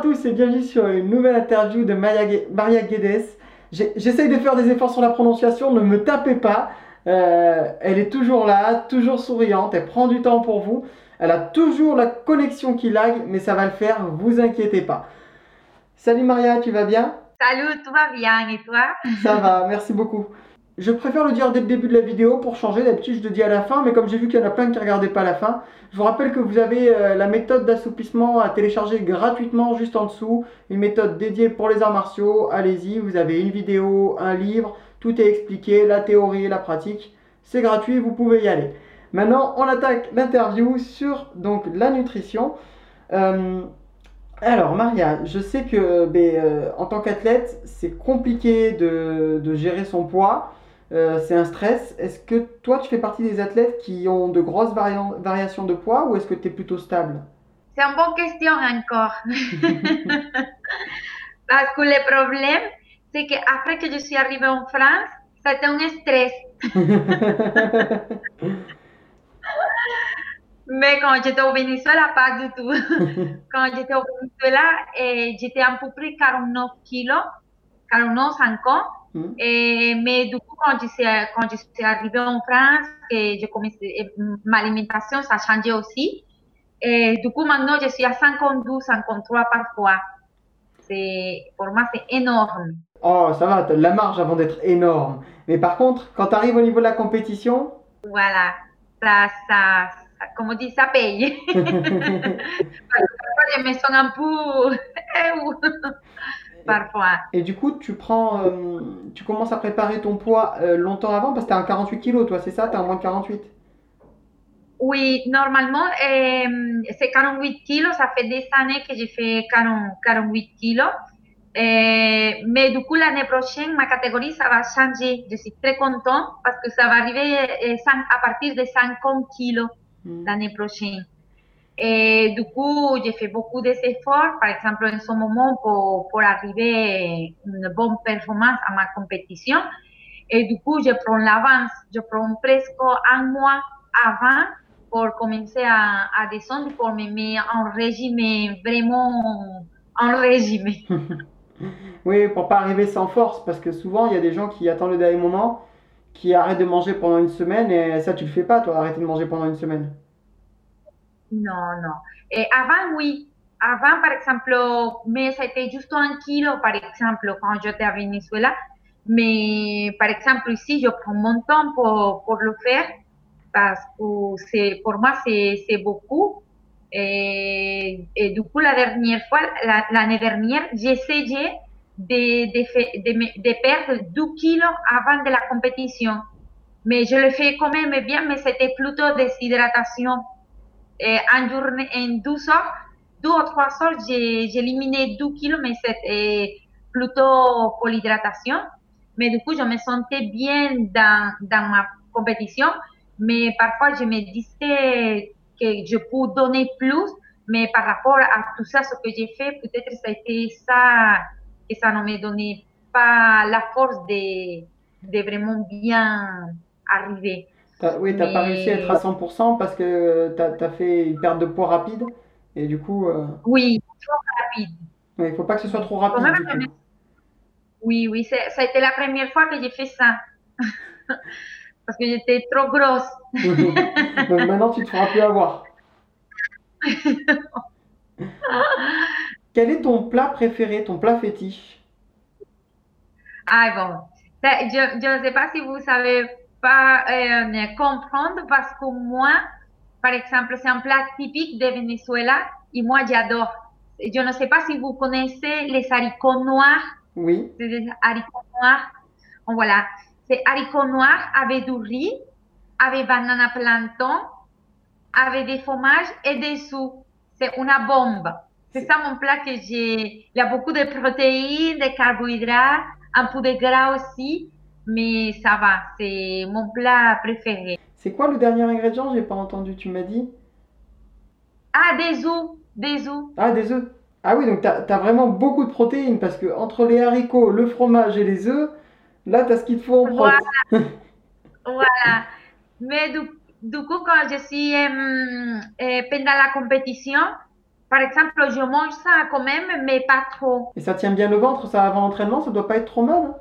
tous et bienvenue sur une nouvelle interview de Maria, Maria Guedes. J'essaye de faire des efforts sur la prononciation, ne me tapez pas. Euh, elle est toujours là, toujours souriante, elle prend du temps pour vous. Elle a toujours la connexion qui lag, mais ça va le faire, vous inquiétez pas. Salut Maria, tu vas bien? Salut, tout va bien et toi? Ça va, merci beaucoup. Je préfère le dire dès le début de la vidéo pour changer. D'habitude, je le dis à la fin, mais comme j'ai vu qu'il y en a plein qui ne regardaient pas la fin, je vous rappelle que vous avez euh, la méthode d'assouplissement à télécharger gratuitement juste en dessous. Une méthode dédiée pour les arts martiaux. Allez-y, vous avez une vidéo, un livre, tout est expliqué, la théorie et la pratique. C'est gratuit, vous pouvez y aller. Maintenant, on attaque l'interview sur donc la nutrition. Euh, alors Maria, je sais que ben, euh, en tant qu'athlète, c'est compliqué de, gérer son poids. Euh, c'est un stress. Est-ce que toi, tu fais partie des athlètes qui ont de grosses variations de poids ou est-ce que tu es plutôt stable? C'est une bonne question encore. Parce que le problème, c'est qu'après que je suis arrivée en France, c'était un stress. Mais quand j'étais au Venezuela, pas du tout. quand j'étais au Venezuela, eh, j'étais à peu près 49 kilos, 49, 50. Mm. Et, mais du coup, quand je, suis, quand je suis arrivée en France, et je commencé, ma alimentation, ça a changé aussi. Et du coup, maintenant, je suis à 52, 53 parfois. Pour moi, c'est énorme. Oh, ça va, as de la marge avant d'être énorme. Mais par contre, quand tu arrives au niveau de la compétition... Voilà, ça, ça, ça comme on dit, ça paye. Parce que je me sens un peu... parfois. Et, du coup, tu prends, euh, tu commences à préparer ton poids euh, longtemps avant parce que tu as un 48 kg, toi, c'est ça? Tu as un moins de 48 Oui, normalement, euh, c'est 48 kg. Ça fait des années que j'ai fait 48 kg. mais du coup, l'année prochaine, ma catégorie, ça va changer. Je suis très contente parce que ça va arriver à partir de 50 kg mm. l'année prochaine. Et du coup, j'ai fait beaucoup d'efforts, par exemple en ce moment, pour, pour arriver à une bonne performance à ma compétition. Et du coup, je prends l'avance. Je prends presque un mois avant pour commencer à, à descendre, pour me mettre en régime, vraiment en régime. oui, pour pas arriver sans force, parce que souvent, il y a des gens qui attendent le dernier moment, qui arrêtent de manger pendant une semaine, et ça, tu le fais pas, toi, arrêter de manger pendant une semaine. Non, non. Et avant, oui. Avant, par exemple, mais c'était juste un kilo, par exemple, quand j'étais à Venezuela. Mais, par exemple, ici, je prends mon temps pour, pour le faire parce que pour moi, c'est, beaucoup. Et, et, du coup, la dernière fois, l'année dernière, j'ai essayé de, de, de, de, perdre 2 kilos avant de la compétition. Mais je le fais quand même bien, mais c'était plutôt déshydratation en journée, en 12 heures, deux ou trois heures, j'ai éliminé 2 kilos, mais c'était plutôt pour l'hydratation. Mais du coup, je me sentais bien dans, dans ma compétition, mais parfois je me disais que je peux donner plus, mais par rapport à tout ça, ce que j'ai fait, peut-être ça a été ça, que ça ne me donnait pas la force de, de vraiment bien arriver oui, tu n'as pas réussi à être à 100% parce que tu as, fait une perte de poids rapide. Et du coup. Euh, oui, trop rapide. Il ne faut pas que ce soit trop rapide. Oui, oui, ça a été la première fois que j'ai fait ça. parce que j'étais trop grosse. Donc maintenant, tu ne te feras plus avoir. Quel est ton plat préféré, ton plat fétiche? Ah bon, je ne sais pas si vous savez pas euh, comprendre parce que moi, par exemple, c'est un plat typique de Venezuela et moi j'adore. Je ne sais pas si vous connaissez les haricots noirs. Oui. C'est des haricots noirs. Voilà. C'est haricots noirs avec du riz, avec banana plantain, avec des fromages et des sous. C'est une bombe. C'est ça mon plat que j'ai. Il y a beaucoup de protéines, de carbohydrates, un peu de gras aussi mais ça va, c'est mon plat préféré. C'est quoi le dernier ingrédient? J'ai pas entendu, tu m'as dit Ah, des œufs, des œufs. Ah, des œufs. Ah oui, donc tu as, vraiment beaucoup de protéines parce que entre les haricots, le fromage et les œufs, là, tu as ce qu'il te faut en Voilà. voilà. Mais du, coup, quand je suis euh, euh, pendant la compétition, par exemple, je mange ça quand même, mais pas trop. Et ça tient bien le ventre, ça avant l'entraînement, ça doit pas être trop mal hein?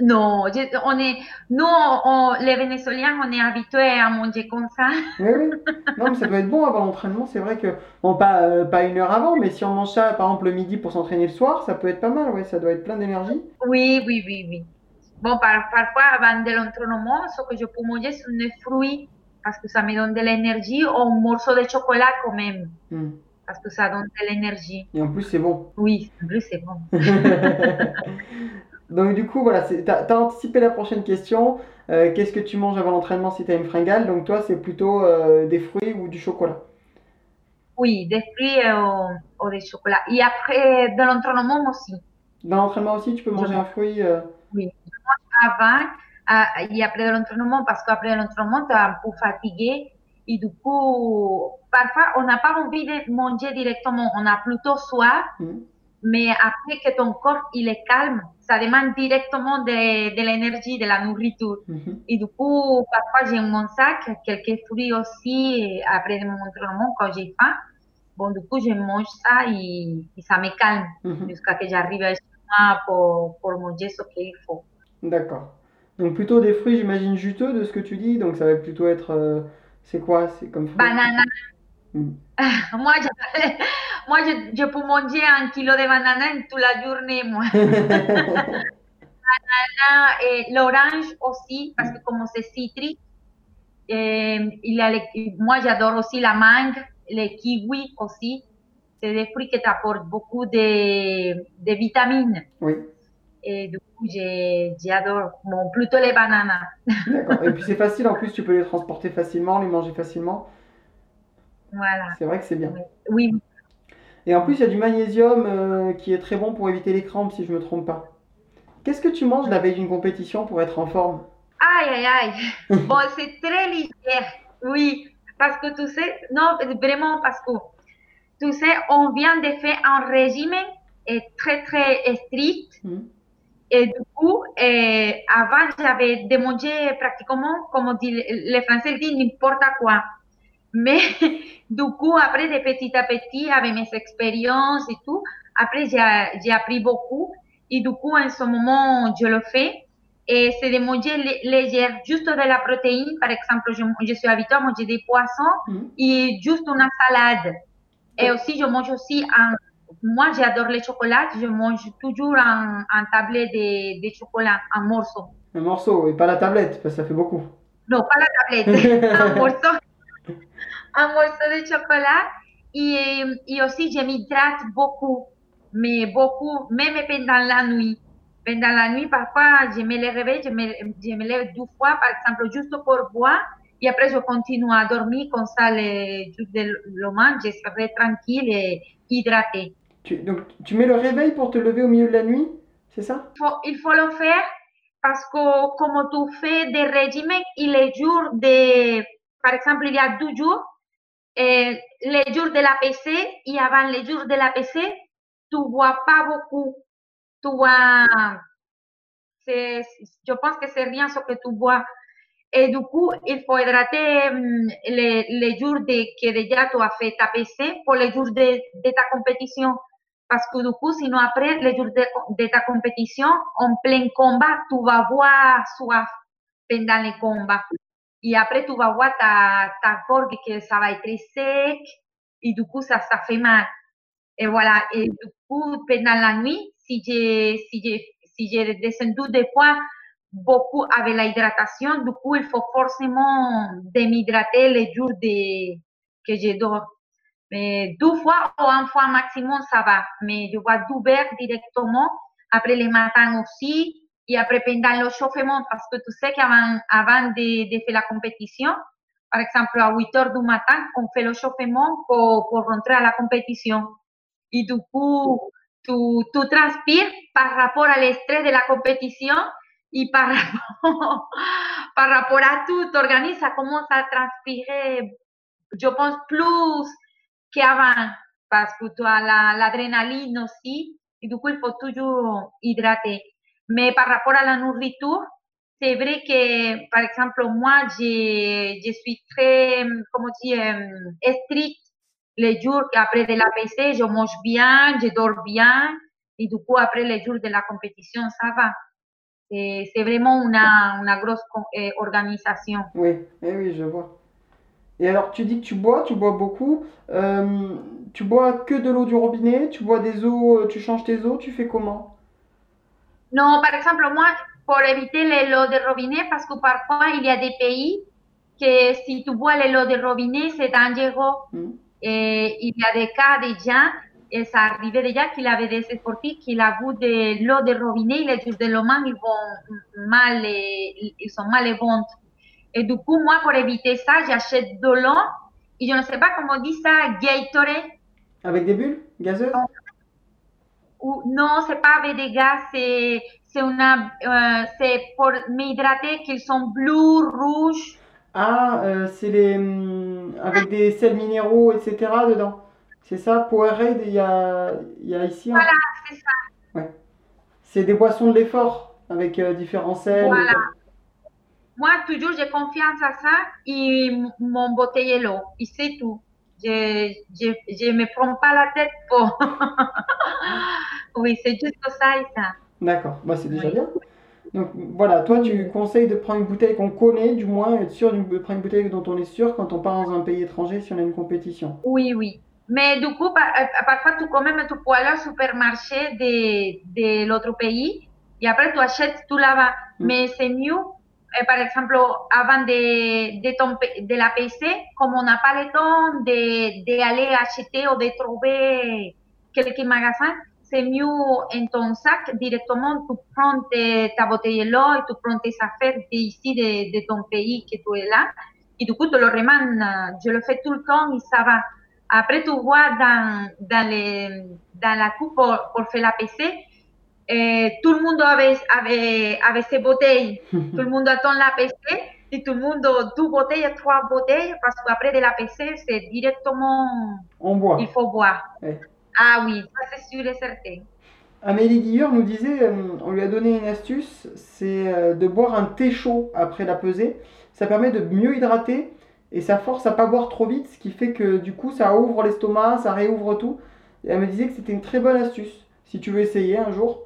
Non, je- on est, nous, on- les Vénézuéliens, on est habitués à manger comme ça. Oui, oui. Non, mais ça doit être bon avant l'entraînement. C'est vrai que, bon, pas, euh, pas une heure avant, mais si on mange ça, par exemple, le midi pour s'entraîner le soir, ça peut être pas mal, ouais. Ça doit être plein d'énergie. Oui, oui, oui, oui. Bon, par, parfois, avant de l'entraînement, ce que je peux manger, c'est des fruits, parce que ça me donne de l'énergie, ou un morceau de chocolat quand même, Hmm. parce que ça donne de l'énergie. Et en plus, c'est bon. Oui, en plus, c'est bon. Donc, du coup, voilà, t'as, t'as anticipé la prochaine question. Euh, qu'est-ce que tu manges avant l'entraînement si t'as une fringale? Donc, toi, c'est plutôt euh, des fruits ou du chocolat? Oui, des fruits ou, ou du chocolat. Et après, de l'entraînement aussi. Dans l'entraînement aussi, tu peux manger un fruit. euh, Oui, avant ah, et après de l'entraînement, parce qu'après l'entraînement, tu es un peu fatigué. Et du coup, parfois, on n'a pas envie de manger directement. On a plutôt soif. hmm. Mais après que ton corps il est calme, ça demande directement de, de l'énergie, de la nourriture. Et du coup, parfois j'ai mon sac, quelques fruits aussi, et après mon entraînement quand j'ai faim. Bon, du coup, je mange ça et, et ça me calme Mhm. jusqu'à que j'arrive à pour, pour manger ce qu'il faut. D'accord. Donc, plutôt des fruits, j'imagine, juteux de ce que tu dis. Donc, ça va plutôt être. euh, c'est quoi? C'est comme fruit? Banana. Hmm. Moi, moi je, je peux manger un kilo de banana en toute la journée, moi. Ah, et l'orange aussi, parce que comme c'est citrique, euh, il a les- moi j'adore aussi la mangue, les kiwis aussi. C'est des fruits qui t'apportent beaucoup de, de vitamines. Oui. Et du coup, j'adore bon, plutôt les bananes. D'accord. Et puis c'est facile en plus, tu peux les transporter facilement, les manger facilement. Voilà. C'est vrai que c'est bien. Oui, Et en plus, il y a du magnésium euh, qui est très bon pour éviter les crampes, si je me trompe pas. Qu'est-ce que tu manges la veille d'une compétition pour être en forme? Aïe, aïe, aïe. Bon, c'est très léger. Oui, parce que tu sais, non, vraiment parce que, tu sais, on vient de faire un régime et très, très strict. Hmm. Et du coup, euh, avant, j'avais de manger pratiquement, comme dit, les Français disent, n'importe quoi. Mais du coup, après, de petit à petit, avec mes expériences et tout, après, j'ai appris beaucoup. Et du coup, en ce moment, je le fais. Et c'est de manger lé- léger, juste de la protéine. Par exemple, je, je suis habituée à manger des poissons Hmm. et juste une salade. Et aussi, je mange aussi un... Moi, j'adore le chocolat. Je mange toujours un, un tablette de, de chocolat, un morceau. Un morceau et pas la tablette, parce que ça fait beaucoup. Non, pas la tablette, un morceau. Un morceau de chocolat. Et, et aussi, je m'hydrate beaucoup. Mais beaucoup, même pendant la nuit. Pendant la nuit, parfois, je me réveille, je me, je me lève deux fois, par exemple, juste pour boire. Et après, je continue à dormir comme ça, le jour de le lendemain, je serai tranquille et hydratée. Tu, donc, tu mets le réveil pour te lever au milieu de la nuit, c'est ça? Il faut, il faut le faire parce que comme tu fais des régimes, et les jours de, par exemple, il y a deux jours, et les jours de la PC et avant les jours de la PC, tu bois pas beaucoup. Tu c'est, je pense que c'est rien ce que tu bois. Et du coup, il faut hydrater hum, les, les jours de, que déjà tu as fait ta PC pour les jours de, de ta compétition. Parce que du coup, sinon après, les jours de, de ta compétition, en plein combat, tu vas avoir soif pendant les combats. Et après, tu vas voir ta, ta que ça va être sec. Et du coup, ça, ça fait mal. Et voilà. Et du coup, pendant la nuit, si j'ai, si si descendu des poids beaucoup avec la hydratation, du coup, il faut forcément de m'hydrater les jours de, que je dors. Mais deux fois ou une fois maximum, ça va. Mais je bois deux verres directement. Après les matins aussi. Et après pendant le chauffement, parce que tu sais qu'avant avant de, de faire la compétition, par exemple à 8 heures du matin, on fait le chauffement pour, pour rentrer à la compétition. Et du coup, tu, tu transpires par rapport à l'estress de la compétition et par rapport, par rapport à tout, ça commence à transpirer, je pense, plus qu'avant, parce que tu as la- l'adrénaline aussi, et du coup, il faut toujours hydrater. Mais par rapport à la nourriture, c'est vrai que, par exemple, moi, je, suis très, comment dire, euh, stricte les jours après de la PC, je mange bien, je dors bien. Et du coup, après les jours de la compétition, ça va. C'est vraiment una grosse eh, organisation. Oui, eh oui, je vois. Et alors, tu dis que tu bois, tu bois beaucoup. Euh, tu bois que de l'eau du robinet Tu bois des eaux, euh, tu changes tes eaux Tu fais comment? Non, par exemple, moi, pour éviter l'eau de robinet, parce que parfois, il y a des pays que si tu bois l'eau de robinet, c'est dangereux. Mm. Et il y a des cas de gens et ça arrivait déjà qu'il avait des sportifs qui a bu de l'eau de robinet, les jours de l'homme, ils vont mal, ils sont mal et ventre. Et du coup, moi, pour éviter ça, j'achète de l'eau et je ne sais pas comment on dit ça, Gatorade. Avec des bulles gazeuses? Ou, Non, c'est pas avec des gaz, c'est euh, c'est pour m'hydrater qu'ils sont bleus, rouges. Ah, euh, c'est les hum, avec des sels minéraux, etc. dedans. C'est ça, Powerade, il y a, il y a ici. Voilà, c'est ça. Ouais. C'est des boissons de l'effort avec euh, différents sels. Voilà. Moi, toujours, j'ai confiance à ça et mon bouteille l'eau. Et c'est tout. Je ne me prends pas la tête pour. oui, c'est juste ça et ça. D'accord, bah, c'est déjà bien. Donc voilà, toi tu conseilles de prendre une bouteille qu'on connaît, du moins être sûr de prendre une bouteille dont on est sûr quand on part dans un pays étranger si on a une compétition. Oui, oui. Mais du coup, parfois, tu quand même, tu peux aller au supermarché de, de l'autre pays et après tu achètes tout là-bas. Mm. Mais c'est mieux, eh, par exemple, avant de, de, ton, de la PC, comme on n'a pas le temps d'aller de, acheter ou de trouver quelques magasins, c'est mieux en ton sac directement, tu prends ta bouteille d'eau et tu prends tes affaires d'ici, de, de, ton pays que tu es là. Et du coup, tu le remandes. Je le fais tout le temps et ça va. Après, tu vois dans, dans, les, dans la coupe pour, pour faire la PC, et tout le monde avait, avait, avait ses bouteilles. tout le monde attend la PC et tout le monde, deux bouteilles, trois bouteilles, parce qu'après de la PC, c'est directement. On boit. Il faut boire. Ah oui, ça c'est sûr et certain. Amélie Guilleur nous disait, euh, on lui a donné une astuce, c'est euh, de boire un thé chaud après la pesée. Ça permet de mieux hydrater et ça force à pas boire trop vite, ce qui fait que du coup ça ouvre l'estomac, ça réouvre tout. Et elle me disait que c'était une très bonne astuce, si tu veux essayer un jour.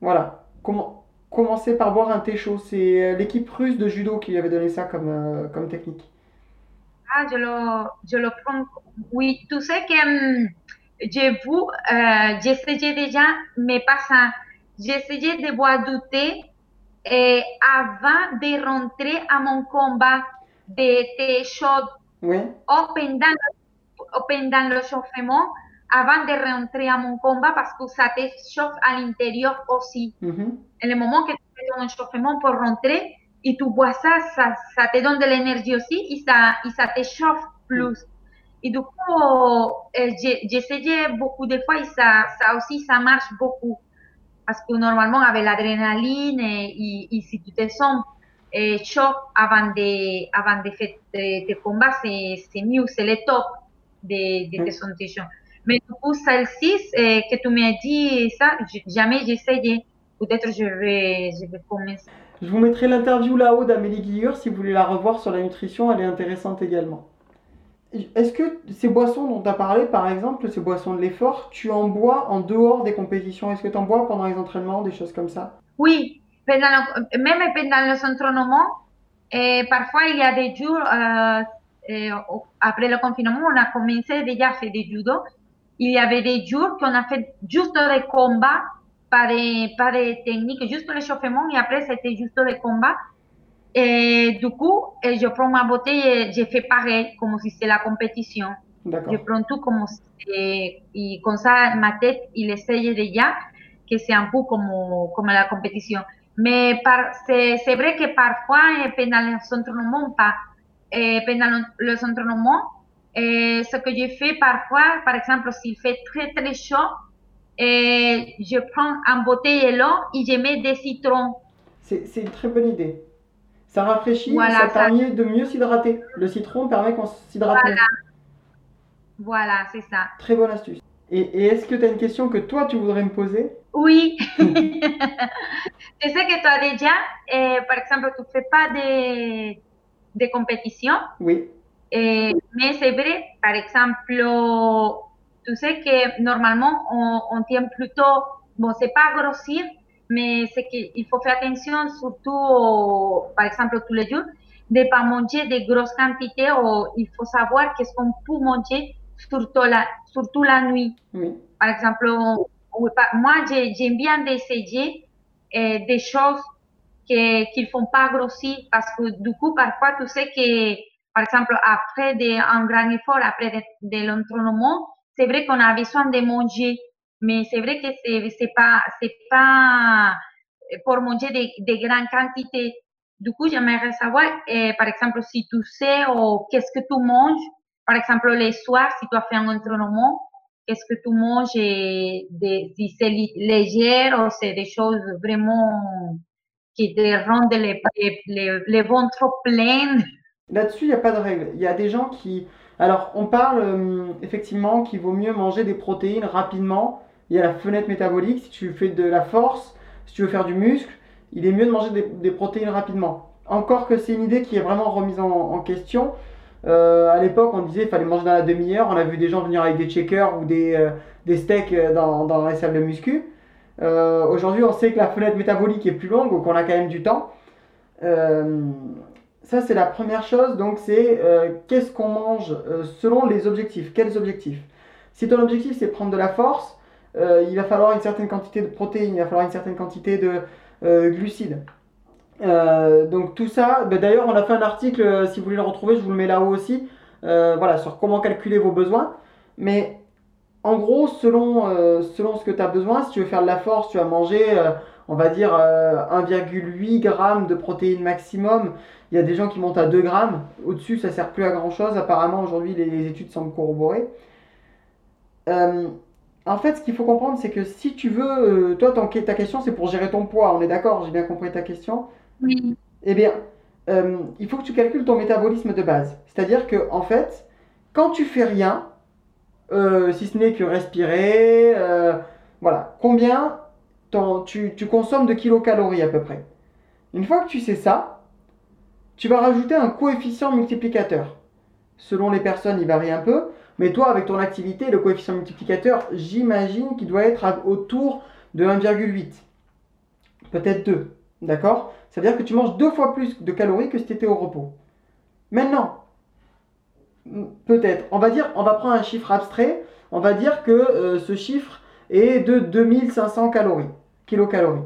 Voilà, comment commencer par boire un thé chaud. C'est euh, l'équipe russe de judo qui lui avait donné ça comme, euh, comme technique. Ah, je le, je le prends. Oui, tu sais que hum, j'ai vu, euh, j'essayais déjà, mais pas ça. J'essayais de boire du thé et avant de rentrer à mon combat de thé chaud oui. ou pendant, pendant le chauffement avant de rentrer à mon combat parce que ça te chauffe à l'intérieur aussi. Mm -hmm. En le moment que tu fais ton échauffement pour rentrer et tu bois ça, ça, ça te donne de l'énergie aussi et ça, et ça te chauffe plus. Et du coup, euh, j'essayais beaucoup de fois et ça, ça aussi, ça marche beaucoup. Parce que normalement, avec l'adrénaline et, et, et, si tu te sens eh, chaud avant de, avant de faire tes combats, c'est mieux, c'est le top de, de tes sensations. Mais du coup, celle-ci, que tu m'as dit, ça, jamais essayé. Peut-être je vais, je vais commencer. Je vous mettrai l'interview là-haut d'Amélie Guillure si vous voulez la revoir sur la nutrition, elle est intéressante également. Est-ce que ces boissons dont tu as parlé, par exemple, ces boissons de l'effort, tu en bois en dehors des compétitions? Est-ce que tu en bois pendant les entraînements, des choses comme ça? Oui, pendant même pendant les entraînements, et parfois il y a des jours, euh, après le confinement, on a commencé déjà à faire des judo. Il y avait des jours qu'on a fait juste des combats, pas des, pas des techniques, juste l'échauffement et après c'était juste des combats. Et du coup, je prends ma bouteille et je fais pareil, comme si c'était la compétition. Je prends tout comme si, et comme ça, ma tête, il essaye déjà que c'est un peu comme, comme la compétition. Mais c'est vrai que parfois, pendant les entraînements, pas, pendant les entraînements, et ce que je fais parfois, par exemple, s'il fait très très chaud, et je prends un bouteille d'eau et je mets des citrons. C'est une très bonne idée. Ça rafraîchit, ça permet de mieux s'hydrater. Le citron permet qu'on s'hydrate voilà. Voilà, c'est ça. Très bonne astuce. Et, et est-ce que tu as une question que toi, tu voudrais me poser? Oui. je sais que toi déjà, par exemple, tu ne fais pas de, de compétition. Oui. Et, mais c'est vrai, par exemple, tu sais que normalement, on, on tient plutôt, bon, c'est pas grossir, mais c'est qu'il faut faire attention, surtout, par exemple, tous les jours, de ne pas manger de grosses quantités. Ou il faut savoir qu'est-ce qu'on peut manger, surtout la, surtout la nuit. Par exemple, moi, j'aime bien essayer euh, des choses qui ne font pas grossir parce que du coup, parfois, tu sais que, par exemple, après de, un grand effort, après de, de l'entraînement, c'est vrai qu'on a besoin de manger mais c'est vrai que c'est pas pas pour manger de, de grandes quantités. Du coup, j'aimerais savoir, eh, par exemple, si tu sais ou qu'est-ce que tu manges, par exemple, les soirs, si tu as fait un entraînement, qu'est-ce que tu manges, de, si c'est léger ou c'est des choses vraiment qui te rendent les, les, les pleins. Là-dessus, il n'y a pas de règle. Il y a des gens qui... Alors, on parle euh, effectivement qu'il vaut mieux manger des protéines rapidement il y a la fenêtre métabolique. Si tu fais de la force, si tu veux faire du muscle, il est mieux de manger des, protéines rapidement. Encore que c'est une idée qui est vraiment remise en, question. Euh, à l'époque, on disait qu'il fallait manger dans la demi-heure. On a vu des gens venir avec des shakers ou des, euh, steaks euh, dans, dans les salles de muscu. Aujourd'hui, on sait que la fenêtre métabolique est plus longue, donc on a quand même du temps. ça, c'est la première chose. Donc, c'est qu'est-ce qu'on mange selon les objectifs? Quels objectifs? Si ton objectif, c'est prendre de la force, euh, il va falloir une certaine quantité de protéines, il va falloir une certaine quantité de euh, glucides. Euh, donc tout ça, ben, d'ailleurs on a fait un article, si vous voulez le retrouver, je vous le mets là-haut aussi, voilà, sur comment calculer vos besoins. Mais en gros, selon, ce que tu as besoin, si tu veux faire de la force, tu vas manger, on va dire, 1,8 g de protéines maximum. Il y a des gens qui montent à 2 g. Au-dessus, ça sert plus à grand-chose. Apparemment, aujourd'hui, les, les, études semblent corroborer. En fait, ce qu'il faut comprendre, c'est que si tu veux, euh, toi, ta question, c'est pour gérer ton poids. On est d'accord J'ai bien compris ta question? Oui. Eh bien, euh, il faut que tu calcules ton métabolisme de base. C'est-à-dire que, en fait, quand tu fais rien, euh, si ce n'est que respirer, voilà, combien tu, tu consommes de kilocalories à peu près? Une fois que tu sais ça, tu vas rajouter un coefficient multiplicateur. Selon les personnes, il varie un peu. Mais toi, avec ton activité, le coefficient multiplicateur, j'imagine qu'il doit être autour de 1,8. Peut-être 2. D'accord? C'est-à-dire que tu manges deux fois plus de calories que si tu étais au repos. Maintenant, peut-être, on va dire, on va prendre un chiffre abstrait, on va dire que euh, ce chiffre est de 2500 calories, kilocalories.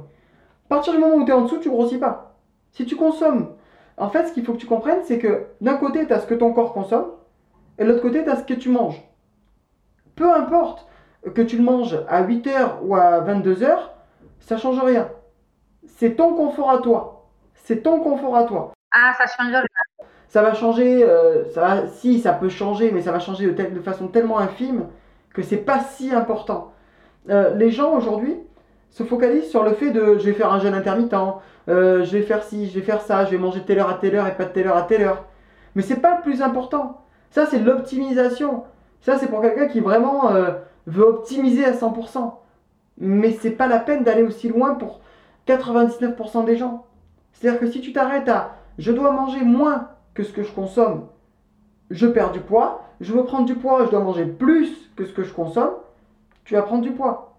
À partir du moment où tu es en dessous, tu grossis pas. Si tu consommes, en fait, ce qu'il faut que tu comprennes, c'est que d'un côté, tu as ce que ton corps consomme, et de l'autre côté, tu as ce que tu manges. Peu importe que tu le manges à 8h ou à 22h, ça change rien. C'est ton confort à toi. C'est ton confort à toi. Ah, ça change rien. Ça va changer, euh, ça si, ça peut changer, mais ça va changer de, de façon tellement infime que c'est pas si important. Euh, les gens aujourd'hui se focalisent sur le fait de je vais faire un jeûne intermittent, euh, je vais faire ci, je vais faire ça, je vais manger telle heure à telle heure et pas de telle heure à telle heure. Mais c'est pas le plus important. Ça, c'est l'optimisation. Ça, c'est pour quelqu'un qui vraiment euh, veut optimiser à 100%. Mais c'est pas la peine d'aller aussi loin pour 99% des gens. C'est-à-dire que si tu t'arrêtes à je dois manger moins que ce que je consomme, je perds du poids, je veux prendre du poids, je dois manger plus que ce que je consomme, tu vas prendre du poids.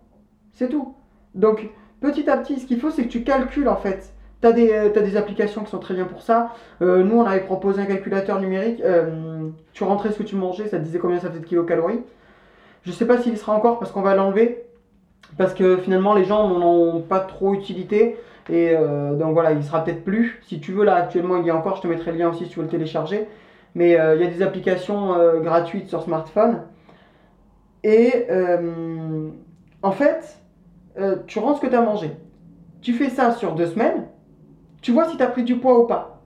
C'est tout. Donc, petit à petit, ce qu'il faut, c'est que tu calcules en fait tu as, euh, des applications qui sont très bien pour ça. Euh, nous, on avait proposé un calculateur numérique. Euh, tu rentrais ce que tu mangeais, ça te disait combien ça faisait de kilocalories. Je ne sais pas s'il sera encore parce qu'on va l'enlever. Parce que finalement, les gens n'en ont pas trop utilité. Et donc voilà, il sera peut-être plus. Si tu veux, là actuellement, il y a encore. Je te mettrai le lien aussi si tu veux le télécharger. Mais il y a des applications gratuites sur smartphone. Et en fait, tu rentres ce que tu as mangé. Tu fais ça sur deux semaines tu vois si tu as pris du poids ou pas.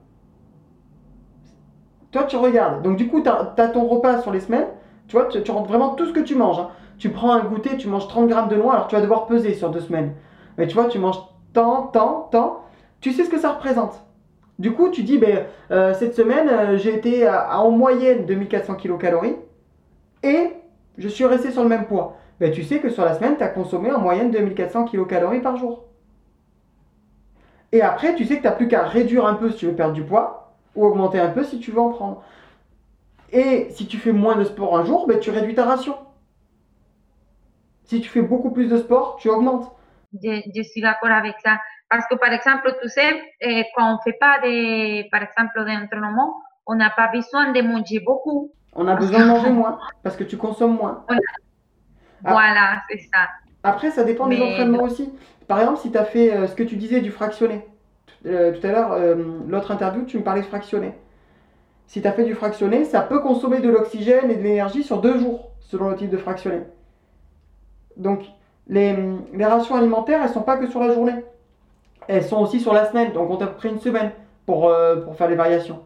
Toi, tu regardes. Donc, du coup, tu as, ton repas sur les semaines. Tu vois, tu, rentres vraiment tout ce que tu manges. Hein. Tu prends un goûter, tu manges 30 grammes de noix, alors tu vas devoir peser sur deux semaines. Mais tu vois, tu manges tant, tant, tant. Tu sais ce que ça représente. Du coup, tu dis, ben, euh, cette semaine, euh, j'ai été à, en moyenne 2400 kcal et je suis resté sur le même poids. Ben, tu sais que sur la semaine, tu as consommé en moyenne 2400 kcal par jour. Et après, tu sais que tu n'as plus qu'à réduire un peu si tu veux perdre du poids ou augmenter un peu si tu veux en prendre. Et si tu fais moins de sport un jour, ben, tu réduis ta ration. Si tu fais beaucoup plus de sport, tu augmentes. Je, je suis d'accord avec ça. Parce que, par exemple, tu sais, eh, quand on ne fait pas, de, par exemple, d'entraînement, on n'a pas besoin de manger beaucoup. On a besoin de manger moins parce que tu consommes moins. Ah. Voilà, c'est ça. Après, ça dépend des entraînements aussi. Par exemple, si tu as fait euh, ce que tu disais du fractionné. Euh, tout à l'heure, euh, l'autre interview, tu me parlais de fractionné. Si tu as fait du fractionné, ça peut consommer de l'oxygène et de l'énergie sur deux jours, selon le type de fractionné. Donc, les, les rations alimentaires, elles sont pas que sur la journée. Elles sont aussi sur la semaine. Donc, on t'a pris une semaine pour, pour faire les variations.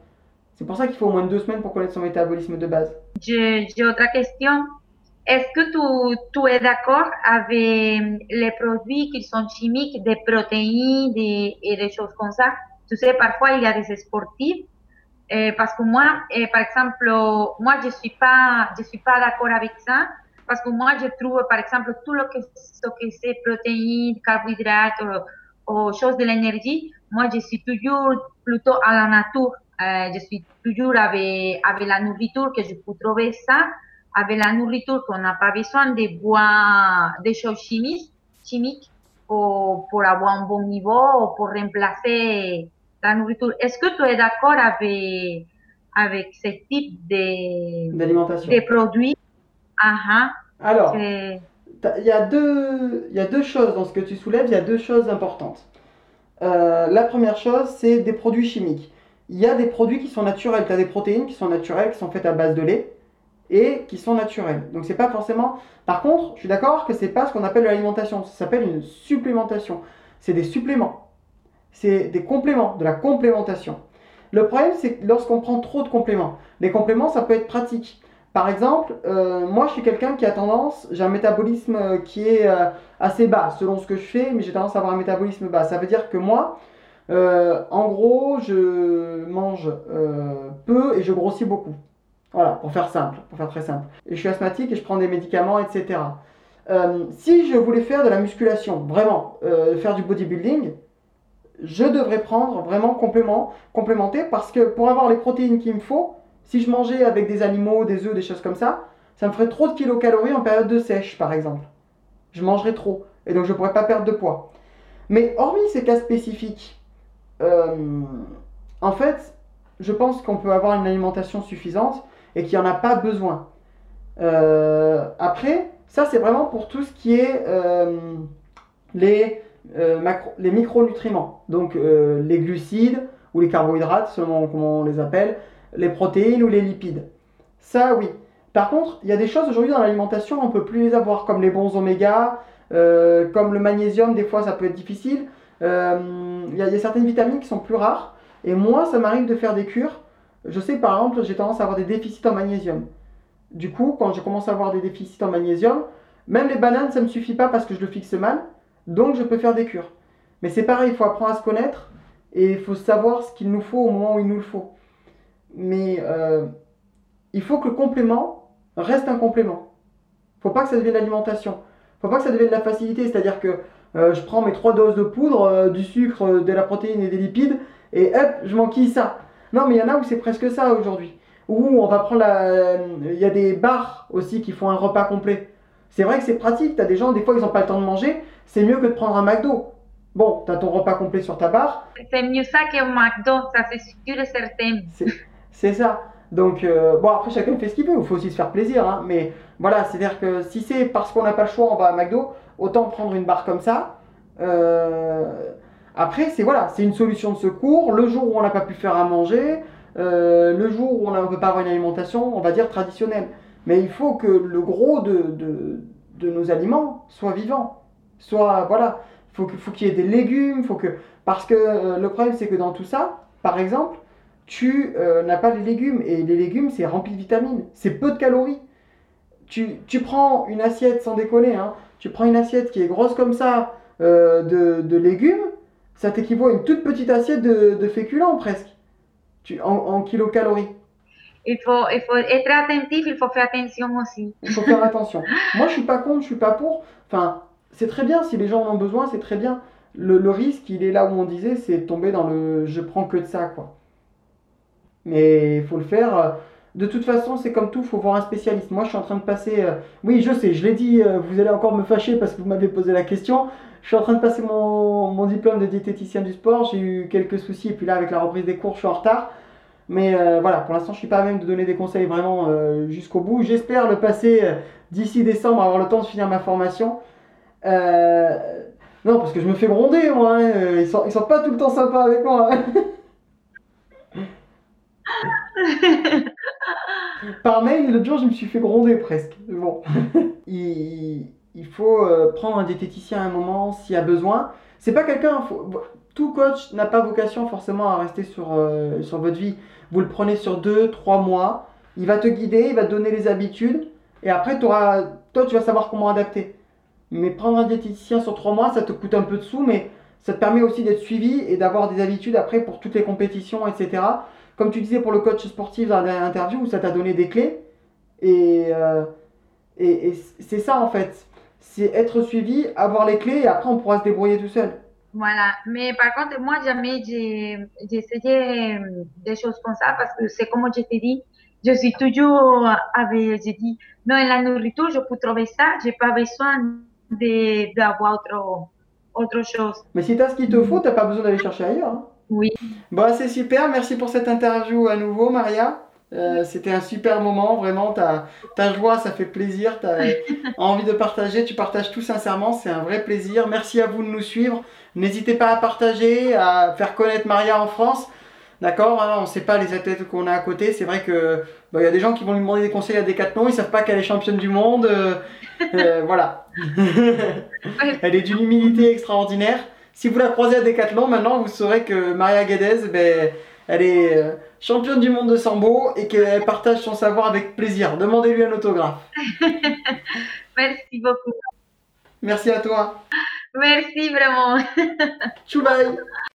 C'est pour ça qu'il faut au moins deux semaines pour connaître son métabolisme de base. J'ai autre question. Est-ce que tu, es d'accord avec les produits qui sont chimiques, des protéines et des choses comme ça? Tu sais, parfois il y a des sportifs. eh, parce que moi, eh, par exemple, moi je suis pas, je suis pas d'accord avec ça. Parce que moi, je trouve, par exemple, tout ce que c'est protéines, carbohydrates ou, ou choses de l'énergie, moi, je suis toujours plutôt à la nature. Euh, je suis toujours avec, avec la nourriture que je peux trouver ça, avec la nourriture qu'on n'a pas besoin de boire des choses chimiques, chimiques pour, pour avoir un bon niveau ou pour remplacer la nourriture. Est-ce que tu es d'accord avec, avec ce type de, D'alimentation. de produits? Aha, Alors, que- T'as- Il y, a deux, y a deux choses dans ce que tu soulèves, il y a deux choses importantes. Euh, la première chose, c'est des produits chimiques. Il y a des produits qui sont naturels. Tu as des protéines qui sont naturelles, qui sont faites à base de lait et qui sont naturelles. Donc c'est pas forcément. Par contre, je suis d'accord que c'est pas ce qu'on appelle l'alimentation. Ça s'appelle une supplémentation. C'est des suppléments. C'est des compléments, de la complémentation. Le problème, c'est lorsqu'on prend trop de compléments, les compléments, ça peut être pratique. Par exemple, euh, moi je suis quelqu'un qui a tendance, j'ai un métabolisme euh, qui est euh, assez bas selon ce que je fais, mais j'ai tendance à avoir un métabolisme bas. Ça veut dire que moi, en gros, je mange peu et je grossis beaucoup. Voilà, pour faire simple, pour faire très simple. Et je suis asthmatique et je prends des médicaments, etc. Euh, si je voulais faire de la musculation, vraiment, euh, faire du bodybuilding, je devrais prendre vraiment complément, complémenter parce que pour avoir les protéines qu'il me faut, si je mangeais avec des animaux, des œufs, des choses comme ça, ça me ferait trop de kilocalories en période de sèche, par exemple. Je mangerais trop et donc je ne pourrais pas perdre de poids. Mais hormis ces cas spécifiques, euh, en fait, je pense qu'on peut avoir une alimentation suffisante et qu'il n'y en a pas besoin. Euh, après, ça c'est vraiment pour tout ce qui est euh, les, euh, macro- les micronutriments, donc les glucides ou les carbohydrates, selon comment on les appelle, les protéines ou les lipides. Ça oui. Par contre, il y a des choses aujourd'hui dans l'alimentation, on ne peut plus les avoir, comme les bons oméga, comme le magnésium, des fois ça peut être difficile. Il y, y a certaines vitamines qui sont plus rares. Et moi, ça m'arrive de faire des cures. Je sais par exemple, j'ai tendance à avoir des déficits en magnésium. Du coup, quand je commence à avoir des déficits en magnésium, même les bananes, ça ne me suffit pas parce que je le fixe mal. Donc, je peux faire des cures. Mais c'est pareil, il faut apprendre à se connaître et il faut savoir ce qu'il nous faut au moment où il nous le faut. Mais euh, il faut que le complément reste un complément. faut pas que ça devienne l'alimentation. faut pas que ça devienne la facilité. C'est-à-dire que euh, je prends mes trois doses de poudre, euh, du sucre, de la protéine et des lipides, et hop, je m'enquille ça. Non, mais il y en a où c'est presque ça aujourd'hui. Où on va prendre la. Il y a des bars aussi qui font un repas complet. C'est vrai que c'est pratique. Tu as des gens, des fois, ils n'ont pas le temps de manger. C'est mieux que de prendre un McDo. Bon, tu as ton repas complet sur ta barre. c'est mieux ça qu'un McDo, ça c'est sûr et certain. C'est- C'est ça. Donc, euh, bon, après, chacun fait ce qu'il veut. Il faut aussi se faire plaisir. hein. Mais voilà, c'est-à-dire que si c'est parce qu'on n'a pas le choix, on va à McDo, autant prendre une barre comme ça. Euh, Après, c'est voilà, c'est une solution de secours. Le jour où on n'a pas pu faire à manger, euh, le jour où on ne peut pas avoir une alimentation, on va dire traditionnelle. Mais il faut que le gros de, de, nos aliments soit vivant. Soit, voilà, il faut, qu'il y ait des légumes, faut que... Parce que euh, le problème, c'est que dans tout ça, par exemple, tu euh, n'as pas les légumes. Et les légumes, c'est rempli de vitamines. C'est peu de calories. Tu, tu prends une assiette, sans déconner, hein, tu prends une assiette qui est grosse comme ça de, de légumes, ça t'équivaut à une toute petite assiette de, de féculents presque, tu, en, en kilocalories. Il faut, il faut être attentif, il faut faire attention aussi. Il faut faire attention. Moi, je suis pas contre, je suis pas pour. Enfin, c'est très bien si les gens en ont besoin, c'est très bien. Le, le risque, il est là où on disait, c'est tomber dans le je prends que de ça, quoi. Mais il faut le faire. euh, De toute façon, c'est comme tout, faut voir un spécialiste. Moi, je suis en train de passer. euh, Oui, je sais, je l'ai dit, euh, vous allez encore me fâcher parce que vous m'avez posé la question. Je suis en train de passer mon, mon diplôme de diététicien du sport. J'ai eu quelques soucis et puis là, avec la reprise des cours, je suis en retard. Mais euh, voilà, pour l'instant, je suis pas à même de donner des conseils vraiment euh, jusqu'au bout. J'espère le passer euh, d'ici décembre, avoir le temps de finir ma formation. Non, parce que je me fais gronder, moi. hein. Ils sont, ils sont pas tout le temps sympas avec moi. hein. Par mail, l'autre jour, je me suis fait gronder presque. Bon. il, il faut euh, prendre un diététicien à un moment s'il y a besoin. C'est pas quelqu'un. Tout coach n'a pas vocation forcément à rester sur, euh, sur votre vie. Vous le prenez sur 2-3 mois. Il va te guider, il va te donner les habitudes. Et après, t'auras- toi, tu vas savoir comment adapter. Mais prendre un diététicien sur 3 mois, ça te coûte un peu de sous, mais ça te permet aussi d'être suivi et d'avoir des habitudes après pour toutes les compétitions, etc. Comme tu disais pour le coach sportif dans la dernière interview, où ça t'a donné des clés. Et, euh, et c'est ça en fait. C'est être suivi, avoir les clés et après on pourra se débrouiller tout seul. Voilà. Mais par contre, moi, jamais j'ai essayé euh, des choses comme ça parce que c'est comme je t'ai dit, je suis toujours avec, j'ai dit, non, la nourriture, je peux trouver ça, j'ai pas besoin de- d'avoir autre, autre chose. Mais si t'as ce qu'il te faut, t'as pas besoin d'aller chercher ailleurs. hein. Oui. Bon, c'est super. Merci pour cette interview à nouveau, Maria. Euh, C'était un super moment, vraiment. Ta, ta joie, ça fait plaisir. T'as envie de partager, tu partages tout sincèrement. C'est un vrai plaisir. Merci à vous de nous suivre. N'hésitez pas à partager, à faire connaître Maria en France. D'accord Hein, On ne sait pas les athlètes qu'on a à côté. C'est vrai que bah, il y a des gens qui vont lui demander des conseils à Decathlon. Ils savent pas qu'elle est championne du monde. Euh, euh, voilà. Elle est d'une humilité extraordinaire. Si vous la croisez à Decathlon, maintenant vous saurez que Maria Guedes, ben, elle est championne du monde de sambo et qu'elle partage son savoir avec plaisir. Demandez-lui un autographe. Merci beaucoup. Merci à toi. Merci vraiment. Tchoubaï